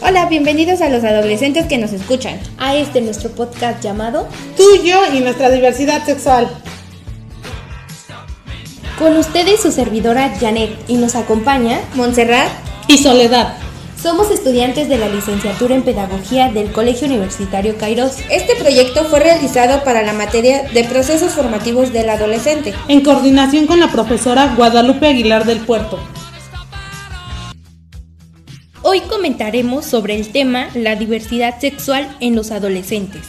Hola, bienvenidos a los adolescentes que nos escuchan. A este nuestro podcast llamado Tuyo y nuestra diversidad sexual. Con ustedes su servidora Janet y nos acompaña Montserrat y Soledad. Somos estudiantes de la licenciatura en Pedagogía del Colegio Universitario Kairos. Este proyecto fue realizado para la materia de procesos formativos del adolescente, en coordinación con la profesora Guadalupe Aguilar del Puerto. Hoy comentaremos sobre el tema la diversidad sexual en los adolescentes,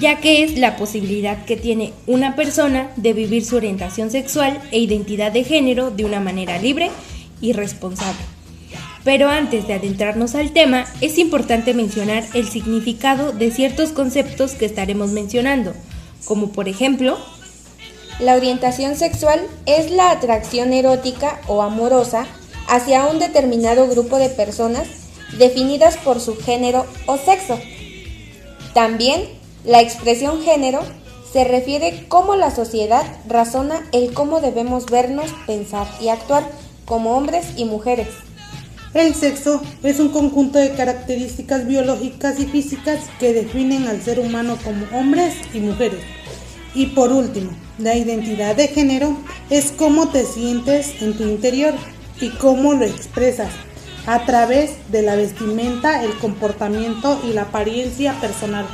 ya que es la posibilidad que tiene una persona de vivir su orientación sexual e identidad de género de una manera libre y responsable. Pero antes de adentrarnos al tema, es importante mencionar el significado de ciertos conceptos que estaremos mencionando, como por ejemplo, la orientación sexual es la atracción erótica o amorosa hacia un determinado grupo de personas definidas por su género o sexo. También la expresión género se refiere cómo la sociedad razona el cómo debemos vernos, pensar y actuar como hombres y mujeres. El sexo es un conjunto de características biológicas y físicas que definen al ser humano como hombres y mujeres. Y por último, la identidad de género es cómo te sientes en tu interior y cómo lo expresas a través de la vestimenta, el comportamiento y la apariencia personal.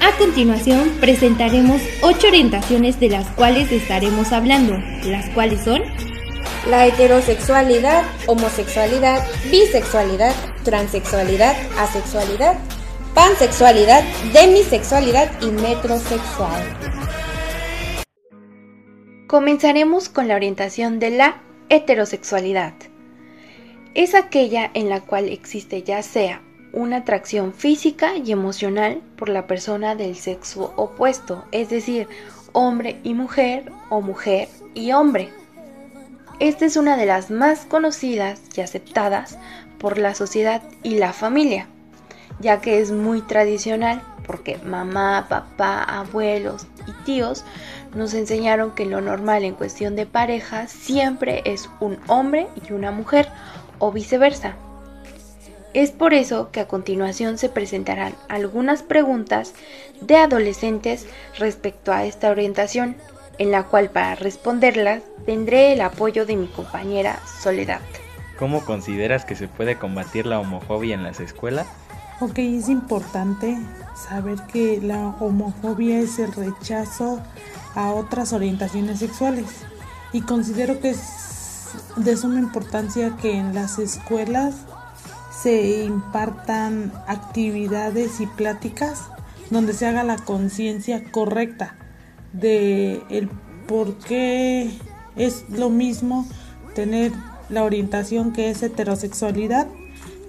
A continuación presentaremos ocho orientaciones de las cuales estaremos hablando, las cuales son la heterosexualidad, homosexualidad, bisexualidad, transexualidad, asexualidad, pansexualidad, demisexualidad y metrosexual. Comenzaremos con la orientación de la heterosexualidad. Es aquella en la cual existe ya sea una atracción física y emocional por la persona del sexo opuesto, es decir, hombre y mujer o mujer y hombre. Esta es una de las más conocidas y aceptadas por la sociedad y la familia, ya que es muy tradicional porque mamá, papá, abuelos y tíos nos enseñaron que lo normal en cuestión de pareja siempre es un hombre y una mujer o viceversa. Es por eso que a continuación se presentarán algunas preguntas de adolescentes respecto a esta orientación en la cual para responderlas tendré el apoyo de mi compañera Soledad. ¿Cómo consideras que se puede combatir la homofobia en las escuelas? Ok, es importante saber que la homofobia es el rechazo a otras orientaciones sexuales y considero que es de suma importancia que en las escuelas se impartan actividades y pláticas donde se haga la conciencia correcta de el por qué es lo mismo tener la orientación que es heterosexualidad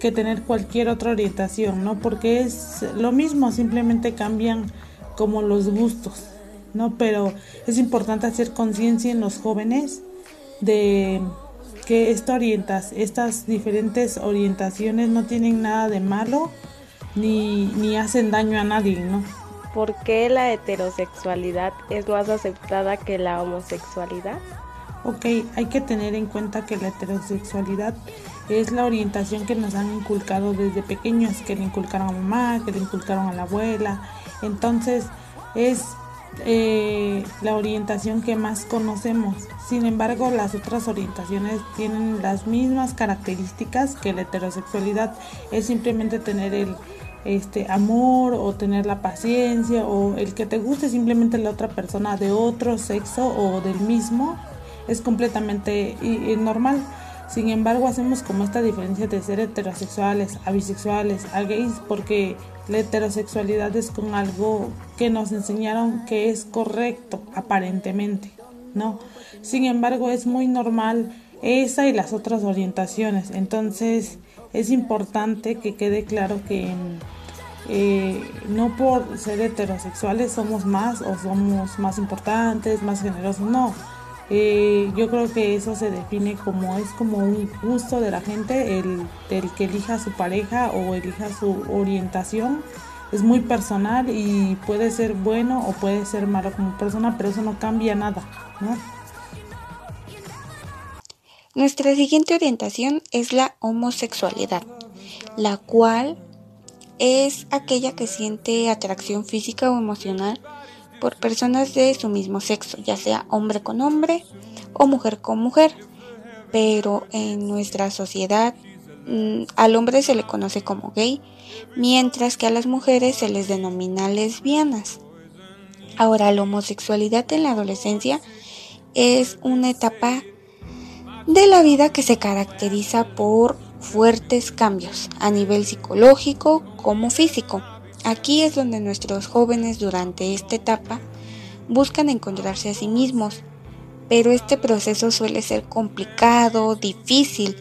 que tener cualquier otra orientación, ¿no? Porque es lo mismo, simplemente cambian como los gustos, ¿no? Pero es importante hacer conciencia en los jóvenes de que esta orientas, estas diferentes orientaciones no tienen nada de malo ni, ni hacen daño a nadie, ¿no? ¿Por qué la heterosexualidad es más aceptada que la homosexualidad? Ok, hay que tener en cuenta que la heterosexualidad es la orientación que nos han inculcado desde pequeños, que le inculcaron a mamá, que le inculcaron a la abuela. Entonces es eh, la orientación que más conocemos. Sin embargo, las otras orientaciones tienen las mismas características que la heterosexualidad. Es simplemente tener el este amor o tener la paciencia o el que te guste simplemente la otra persona de otro sexo o del mismo es completamente normal. Sin embargo, hacemos como esta diferencia de ser heterosexuales a bisexuales, a gays, porque la heterosexualidad es con algo que nos enseñaron que es correcto, aparentemente, ¿no? Sin embargo, es muy normal esa y las otras orientaciones. Entonces, es importante que quede claro que eh, no por ser heterosexuales somos más o somos más importantes, más generosos, no eh, yo creo que eso se define como es como un gusto de la gente, el, que elija su pareja o elija su orientación. Es muy personal y puede ser bueno o puede ser malo como persona, pero eso no cambia nada, Nuestra siguiente orientación es la homosexualidad. la cual es aquella que siente atracción física o emocional por personas de su mismo sexo, ya sea hombre con hombre o mujer con mujer. Pero en nuestra sociedad mm, al hombre se le conoce como gay, mientras que a las mujeres se les denomina lesbianas. Ahora, la homosexualidad en la adolescencia es una etapa de la vida que se caracteriza por fuertes cambios a nivel psicológico como físico. Aquí es donde nuestros jóvenes durante esta etapa buscan encontrarse a sí mismos, pero este proceso suele ser complicado, difícil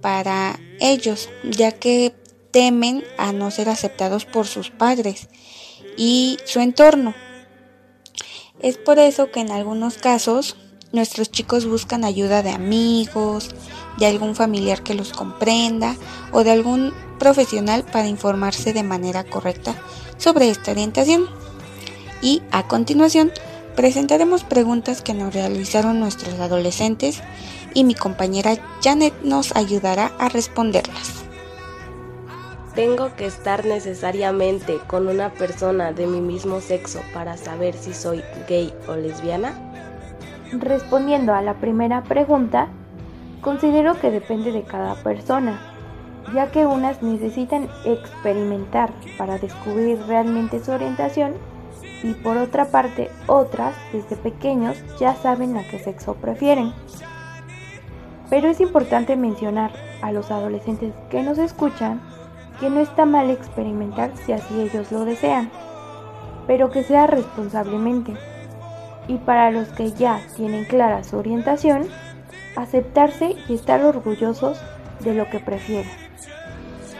para ellos, ya que temen a no ser aceptados por sus padres y su entorno. Es por eso que en algunos casos nuestros chicos buscan ayuda de amigos, de algún familiar que los comprenda o de algún profesional para informarse de manera correcta sobre esta orientación. Y a continuación presentaremos preguntas que nos realizaron nuestros adolescentes y mi compañera Janet nos ayudará a responderlas. ¿Tengo que estar necesariamente con una persona de mi mismo sexo para saber si soy gay o lesbiana? Respondiendo a la primera pregunta, considero que depende de cada persona, ya que unas necesitan experimentar para descubrir realmente su orientación y por otra parte otras desde pequeños ya saben a qué sexo prefieren. Pero es importante mencionar a los adolescentes que nos escuchan que no está mal experimentar si así ellos lo desean, pero que sea responsablemente y para los que ya tienen clara su orientación, aceptarse y estar orgullosos de lo que prefieren.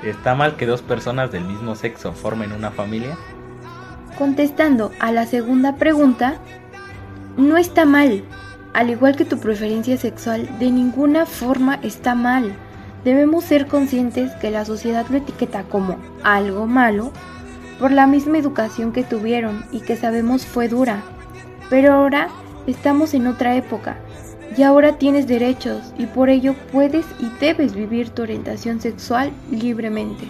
¿Está mal que dos personas del mismo sexo formen una familia? Contestando a la segunda pregunta, no está mal. Al igual que tu preferencia sexual, de ninguna forma está mal. Debemos ser conscientes que la sociedad lo etiqueta como algo malo por la misma educación que tuvieron y que sabemos fue dura. Pero ahora estamos en otra época y ahora tienes derechos y por ello puedes y debes vivir tu orientación sexual libremente.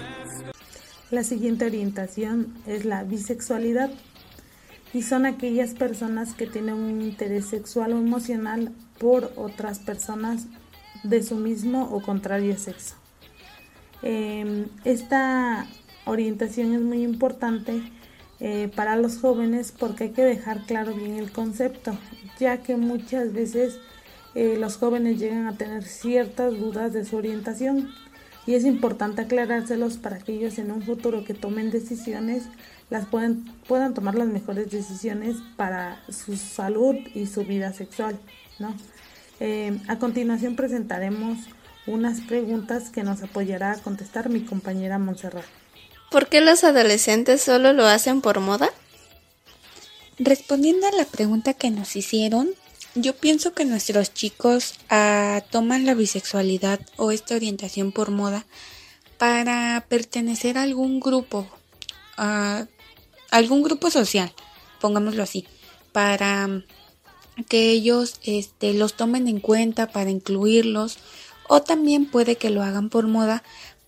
La siguiente orientación es la bisexualidad y son aquellas personas que tienen un interés sexual o emocional por otras personas de su mismo o contrario sexo. Em, esta orientación es muy importante eh, para los jóvenes porque hay que dejar claro bien el concepto, ya que muchas veces eh, los jóvenes llegan a tener ciertas dudas de su orientación y es importante aclarárselos para que ellos en un futuro que tomen decisiones las puedan, puedan tomar las mejores decisiones para su salud y su vida sexual. ¿no? Eh, a continuación presentaremos unas preguntas que nos apoyará a contestar mi compañera Montserrat. ¿Por qué los adolescentes solo lo hacen por moda? Respondiendo a la pregunta que nos hicieron, yo pienso que nuestros chicos ah, toman la bisexualidad o esta orientación por moda para pertenecer a algún grupo, a algún grupo social, pongámoslo así, para que ellos este, los tomen en cuenta, para incluirlos, o también puede que lo hagan por moda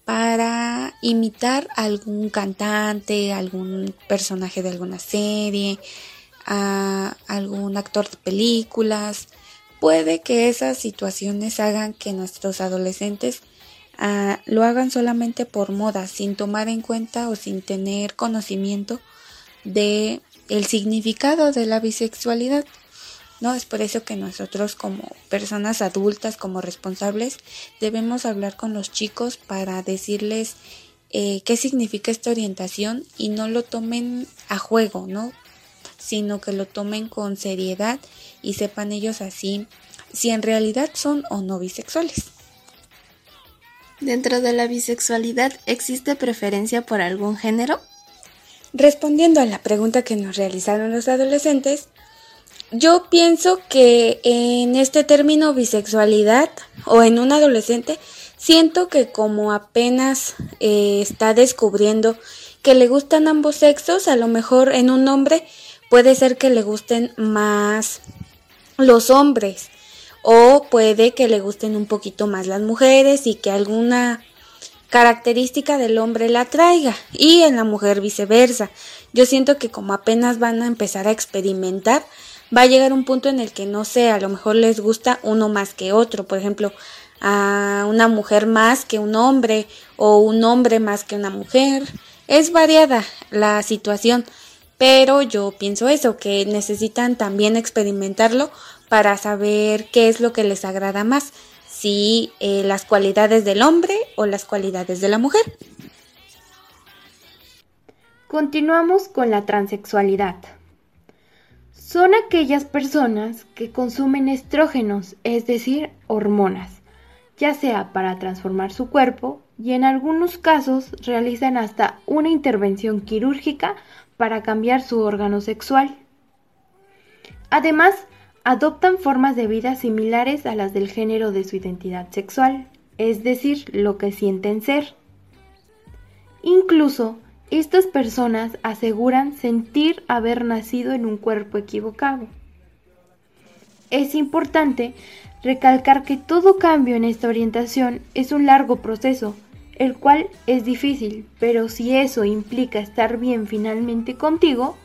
para imitar a algún cantante, algún personaje de alguna serie, a algún actor de películas. Puede que esas situaciones hagan que nuestros adolescentes ah, lo hagan solamente por moda, sin tomar en cuenta o sin tener conocimiento de el significado de la bisexualidad. ¿No? Es por eso que nosotros como personas adultas, como responsables, debemos hablar con los chicos para decirles eh, qué significa esta orientación y no lo tomen a juego, ¿no? Sino que lo tomen con seriedad y sepan ellos así si en realidad son o no bisexuales. Dentro de la bisexualidad, ¿existe preferencia por algún género? Respondiendo a la pregunta que nos realizaron los adolescentes, yo pienso que en este término bisexualidad o en un adolescente, siento que como apenas eh, está descubriendo que le gustan ambos sexos, a lo mejor en un hombre puede ser que le gusten más los hombres o puede que le gusten un poquito más las mujeres y que alguna característica del hombre la traiga y en la mujer viceversa. Yo siento que como apenas van a empezar a experimentar, va a llegar un punto en el que no sé, a lo mejor les gusta uno más que otro, por ejemplo, a una mujer más que un hombre o un hombre más que una mujer. Es variada la situación, pero yo pienso eso, que necesitan también experimentarlo para saber qué es lo que les agrada más si eh, las cualidades del hombre o las cualidades de la mujer. Continuamos con la transexualidad. Son aquellas personas que consumen estrógenos, es decir, hormonas, ya sea para transformar su cuerpo y en algunos casos realizan hasta una intervención quirúrgica para cambiar su órgano sexual. Además, adoptan formas de vida similares a las del género de su identidad sexual, es decir, lo que sienten ser. Incluso, estas personas aseguran sentir haber nacido en un cuerpo equivocado. Es importante recalcar que todo cambio en esta orientación es un largo proceso, el cual es difícil, pero si eso implica estar bien finalmente contigo,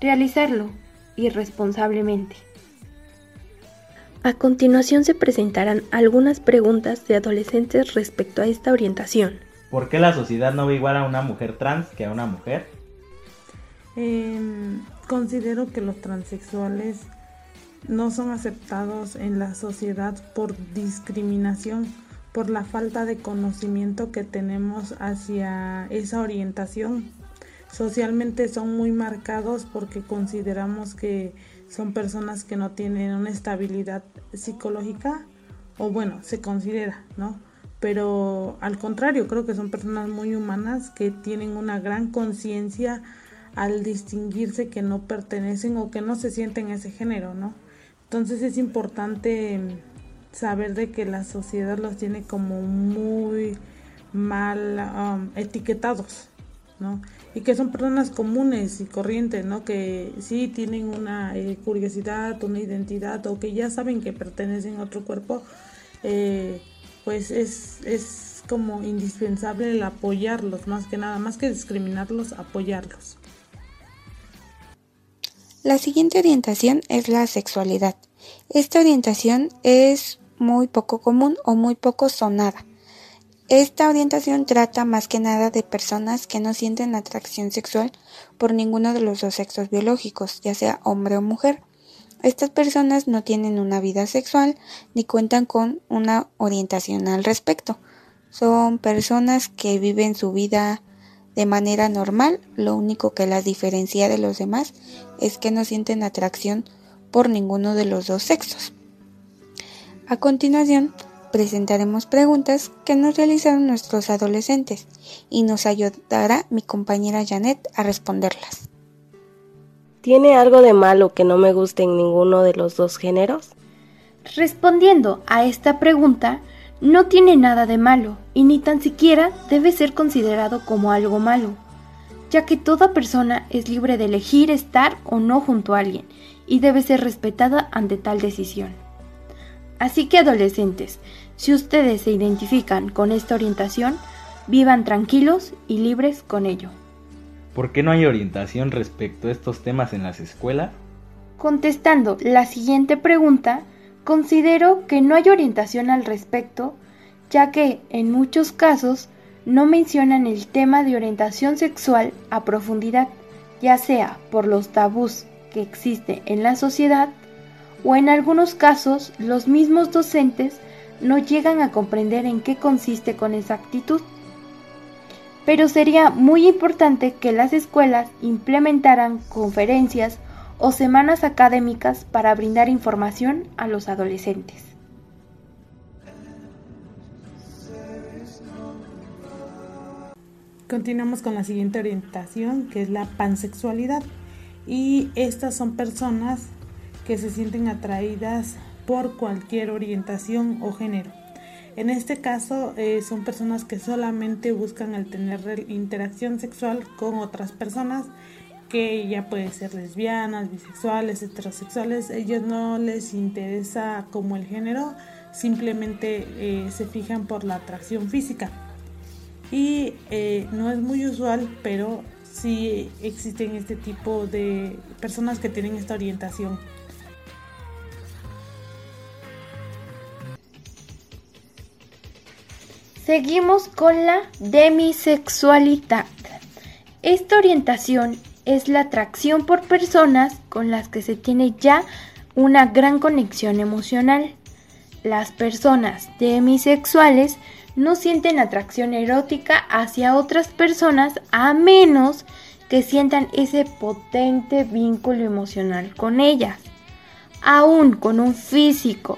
realizarlo irresponsablemente. A continuación se presentarán algunas preguntas de adolescentes respecto a esta orientación. ¿Por qué la sociedad no ve igual a una mujer trans que a una mujer? Em, considero que los transexuales no son aceptados en la sociedad por discriminación, por la falta de conocimiento que tenemos hacia esa orientación. Socialmente son muy marcados porque consideramos que son personas que no tienen una estabilidad psicológica o bueno, se considera, ¿no? Pero al contrario, creo que son personas muy humanas que tienen una gran conciencia al distinguirse que no pertenecen o que no se sienten ese género, ¿no? Entonces es importante saber de que la sociedad los tiene como muy mal um, etiquetados, ¿no? y que son personas comunes y corrientes, ¿no? Que sí tienen una eh, curiosidad, una identidad o que ya saben que pertenecen a otro cuerpo, eh, pues es, es como indispensable el apoyarlos, más que nada, más que discriminarlos, apoyarlos. La siguiente orientación es la sexualidad. Esta orientación es muy poco común o muy poco sonada esta orientación trata más que nada de personas que no sienten atracción sexual por ninguno de los dos sexos biológicos, ya sea hombre o mujer. Estas personas no tienen una vida sexual ni cuentan con una orientación al respecto. Son personas que viven su vida de manera normal, lo único que las diferencia de los demás es que no sienten atracción por ninguno de los dos sexos. A continuación, presentaremos preguntas que nos realizaron nuestros adolescentes y nos ayudará mi compañera Janet a responderlas. ¿Tiene algo de malo que no me guste en ninguno de los dos géneros? Respondiendo a esta pregunta, no tiene nada de malo y ni tan siquiera debe ser considerado como algo malo, ya que toda persona es libre de elegir estar o no junto a alguien y debe ser respetada ante tal decisión. Así que adolescentes, si ustedes se identifican con esta orientación, vivan tranquilos y libres con ello. ¿Por qué no hay orientación respecto a estos temas en las escuelas? Contestando la siguiente pregunta, considero que no hay orientación al respecto, ya que en muchos casos no mencionan el tema de orientación sexual a profundidad, ya sea por los tabús que existe en la sociedad o en algunos casos los mismos docentes no llegan a comprender en qué consiste con exactitud. Pero sería muy importante que las escuelas implementaran conferencias o semanas académicas para brindar información a los adolescentes. Continuamos con la siguiente orientación, que es la pansexualidad. Y estas son personas que se sienten atraídas por cualquier orientación o género. En este caso eh, son personas que solamente buscan el tener interacción sexual con otras personas que ya pueden ser lesbianas, bisexuales, heterosexuales. Ellos no les interesa como el género, simplemente eh, se fijan por la atracción física. y eh, no es muy usual, pero sí existen este tipo de personas que tienen esta orientación. Seguimos con la demisexualidad. Esta orientación es la atracción por personas con las que se tiene ya una gran conexión emocional. Las personas demisexuales no sienten atracción erótica hacia otras personas a menos que sientan ese potente vínculo emocional con ellas. Aún con un físico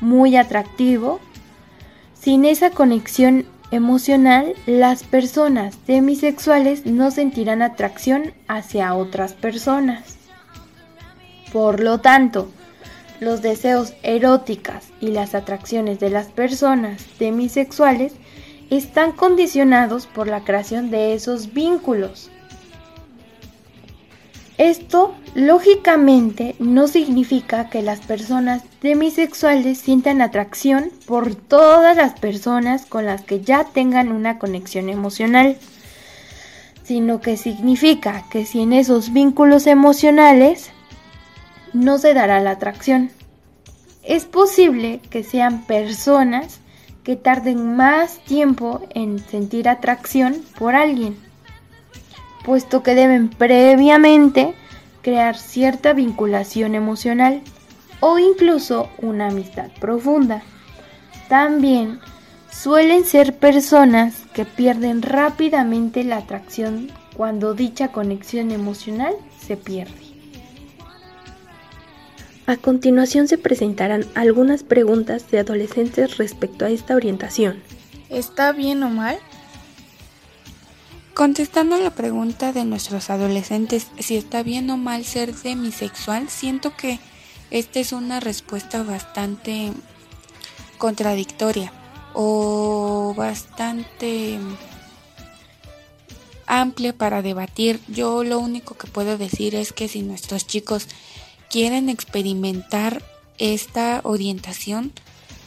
muy atractivo, sin esa conexión emocional, las personas demisexuales no sentirán atracción hacia otras personas. Por lo tanto, los deseos eróticas y las atracciones de las personas demisexuales están condicionados por la creación de esos vínculos. Esto, lógicamente, no significa que las personas demisexuales sientan atracción por todas las personas con las que ya tengan una conexión emocional, sino que significa que si en esos vínculos emocionales no se dará la atracción. Es posible que sean personas que tarden más tiempo en sentir atracción por alguien, puesto que deben previamente crear cierta vinculación emocional o incluso una amistad profunda. También suelen ser personas que pierden rápidamente la atracción cuando dicha conexión emocional se pierde. A continuación se presentarán algunas preguntas de adolescentes respecto a esta orientación. ¿Está bien o mal? Contestando la pregunta de nuestros adolescentes si está bien o mal ser demisexual, siento que esta es una respuesta bastante contradictoria o bastante amplia para debatir. Yo lo único que puedo decir es que si nuestros chicos quieren experimentar esta orientación,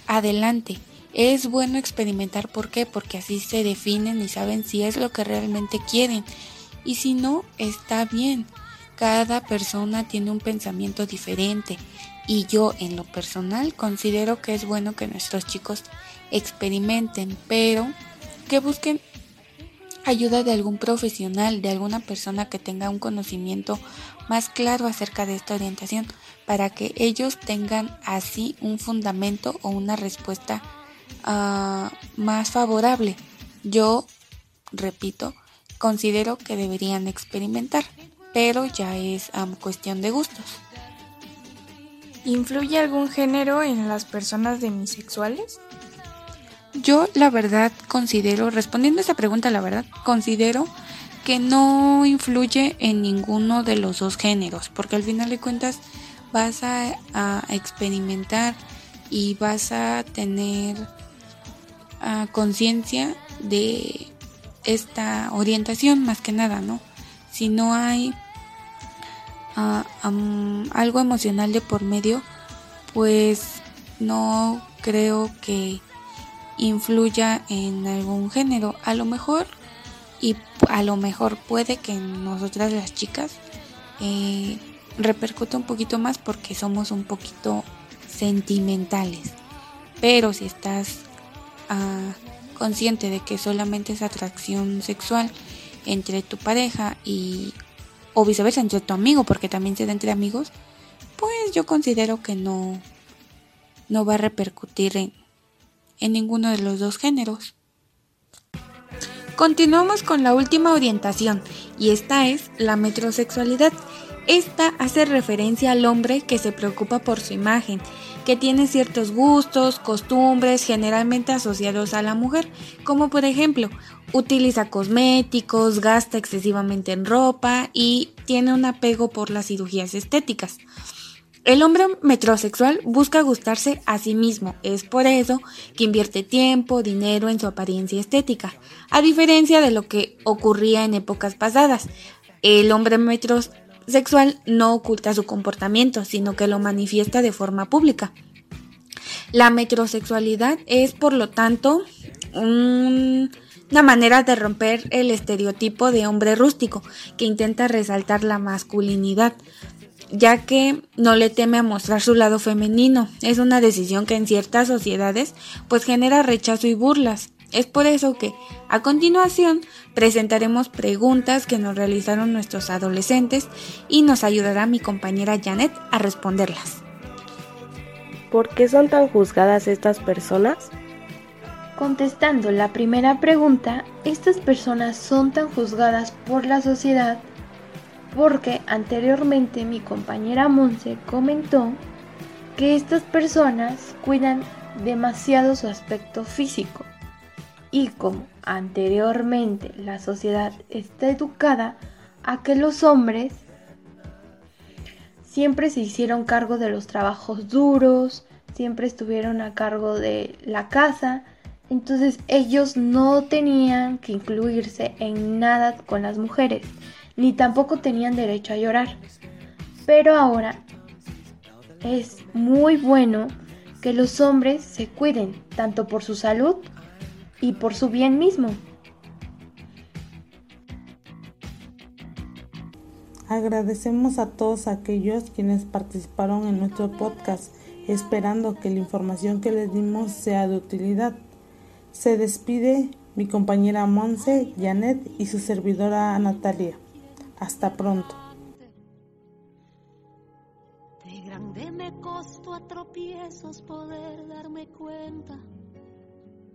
adelante. Es bueno experimentar, ¿por qué? Porque así se definen y saben si es lo que realmente quieren. Y si no, está bien. Cada persona tiene un pensamiento diferente. Y yo en lo personal considero que es bueno que nuestros chicos experimenten, pero que busquen ayuda de algún profesional, de alguna persona que tenga un conocimiento más claro acerca de esta orientación, para que ellos tengan así un fundamento o una respuesta ah, más favorable. Yo, repito, considero que deberían experimentar, pero ya es cuestión de gustos. ¿Influye algún género en las personas demisexuales? Yo la verdad considero, respondiendo a esa pregunta, la verdad, considero que no influye en ninguno de los dos géneros, porque al final de cuentas vas a, experimentar y vas a tener conciencia de esta orientación más que nada, ¿no? Si no hay algo emocional de por medio, pues no creo que influya en algún género. A lo mejor, y a lo mejor puede que nosotras las chicas eh, repercute un poquito más porque somos un poquito sentimentales. Pero si estás ah, consciente de que solamente es atracción sexual entre tu pareja y o viceversa entre tu amigo, porque también se da entre amigos, pues yo considero que no no va a repercutir en, en ninguno de los dos géneros. Continuamos con la última orientación, y esta es la metrosexualidad. Esta hace referencia al hombre que se preocupa por su imagen, que tiene ciertos gustos, costumbres generalmente asociados a la mujer, como por ejemplo, utiliza cosméticos, gasta excesivamente en ropa y tiene un apego por las cirugías estéticas. El hombre metrosexual busca gustarse a sí mismo, es por eso que invierte tiempo, dinero en su apariencia estética, a diferencia de lo que ocurría en épocas pasadas. El hombre metrosexual no oculta su comportamiento, sino que lo manifiesta de forma pública. La metrosexualidad es, por lo tanto, un una manera de romper el estereotipo de hombre rústico que intenta resaltar la masculinidad, ya que no le teme a mostrar su lado femenino. Es una decisión que en ciertas sociedades pues genera rechazo y burlas. Es por eso que a continuación presentaremos preguntas que nos realizaron nuestros adolescentes y nos ayudará mi compañera Janet a responderlas. ¿Por qué son tan juzgadas estas personas? Contestando la primera pregunta, estas personas son tan juzgadas por la sociedad porque anteriormente mi compañera Monse comentó que estas personas cuidan demasiado su aspecto físico y como anteriormente la sociedad está educada a que los hombres siempre se hicieron cargo de los trabajos duros, siempre estuvieron a cargo de la casa, entonces ellos no tenían que incluirse en nada con las mujeres, ni tampoco tenían derecho a llorar. Pero ahora es muy bueno que los hombres se cuiden, tanto por su salud y por su bien mismo. Agradecemos a todos aquellos quienes participaron en nuestro podcast, esperando que la información que les dimos sea de utilidad. Se despide mi compañera Monse, Janet y su servidora Natalia. Hasta pronto. De grande me costó a tropiezos poder darme cuenta